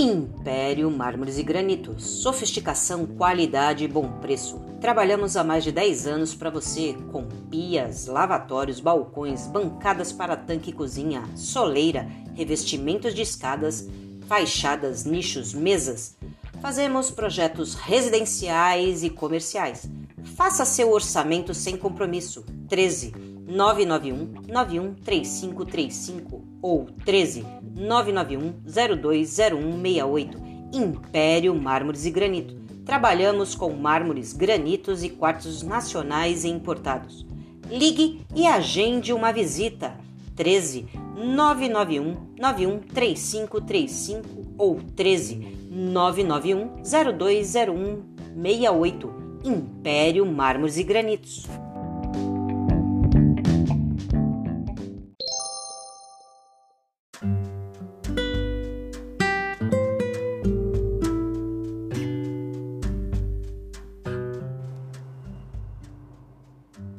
Império Mármores e Granitos. Sofisticação, qualidade e bom preço. Trabalhamos há mais de 10 anos para você com pias, lavatórios, balcões, bancadas para tanque e cozinha, soleira, revestimentos de escadas, fachadas, nichos, mesas. Fazemos projetos residenciais e comerciais. Faça seu orçamento sem compromisso. 13 991 913535 ou 13 991 020168. Império Mármores e Granito. Trabalhamos com mármores, granitos e quartos nacionais e importados. Ligue e agende uma visita. 13 991 913535 ou 13 991 020168. Império Mármores e Granitos.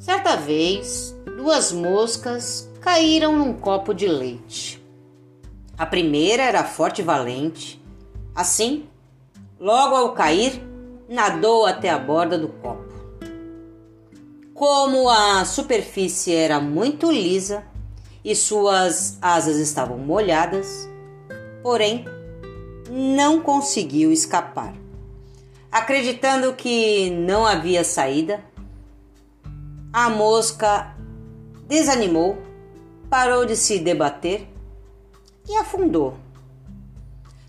Certa vez, duas moscas caíram num copo de leite. A primeira era forte e valente. Assim, logo ao cair, nadou até a borda do copo. Como a superfície era muito lisa e suas asas estavam molhadas, porém não conseguiu escapar. Acreditando que não havia saída, a mosca desanimou, parou de se debater e afundou.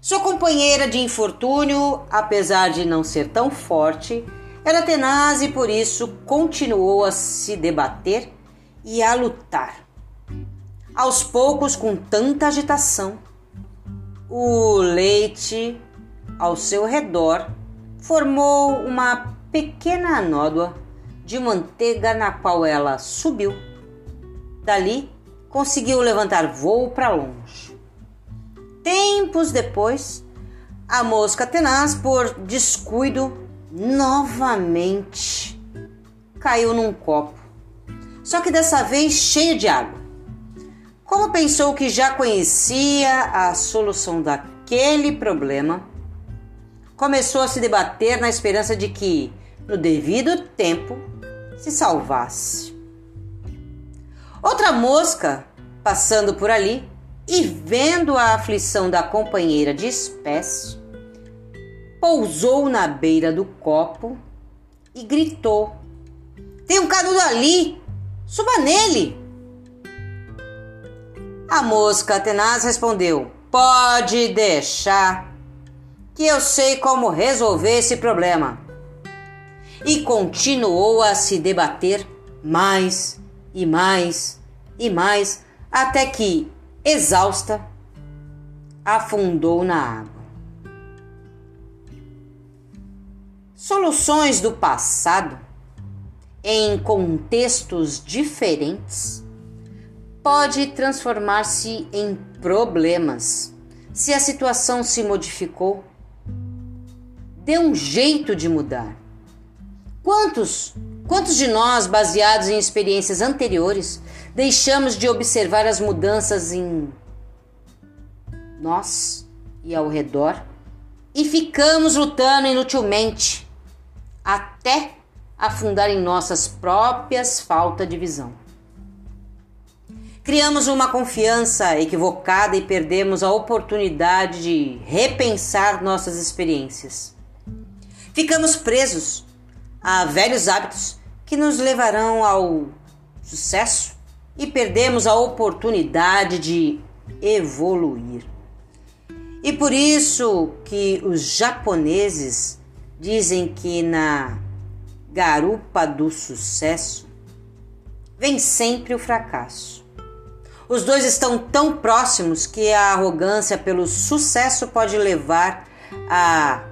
Sua companheira de infortúnio, apesar de não ser tão forte, era tenaz e por isso continuou a se debater e a lutar. Aos poucos, com tanta agitação, o leite ao seu redor formou uma pequena nódoa de manteiga na qual ela subiu. Dali, conseguiu levantar voo para longe. Tempos depois, a mosca tenaz, por descuido, novamente caiu num copo, só que dessa vez cheio de água. Como pensou que já conhecia a solução daquele problema, começou a se debater na esperança de que, no devido tempo, se salvasse. Outra mosca, passando por ali e vendo a aflição da companheira de espécie, pousou na beira do copo e gritou: Tem um canudo ali! Suba nele! A mosca tenaz respondeu: Pode deixar, que eu sei como resolver esse problema e continuou a se debater mais e mais e mais até que, exausta, afundou na água. Soluções do passado em contextos diferentes pode transformar-se em problemas se a situação se modificou. Dê um jeito de mudar. Quantos, quantos de nós, baseados em experiências anteriores, deixamos de observar as mudanças em nós e ao redor e ficamos lutando inutilmente até afundar em nossas próprias falta de visão. Criamos uma confiança equivocada e perdemos a oportunidade de repensar nossas experiências. Ficamos presos a velhos hábitos que nos levarão ao sucesso e perdemos a oportunidade de evoluir. E por isso que os japoneses dizem que na garupa do sucesso vem sempre o fracasso. Os dois estão tão próximos que a arrogância pelo sucesso pode levar a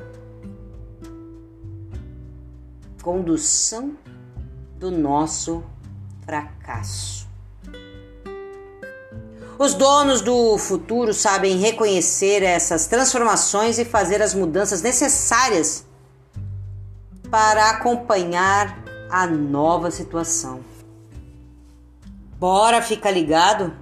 condução do nosso fracasso. Os donos do futuro sabem reconhecer essas transformações e fazer as mudanças necessárias para acompanhar a nova situação. Bora ficar ligado?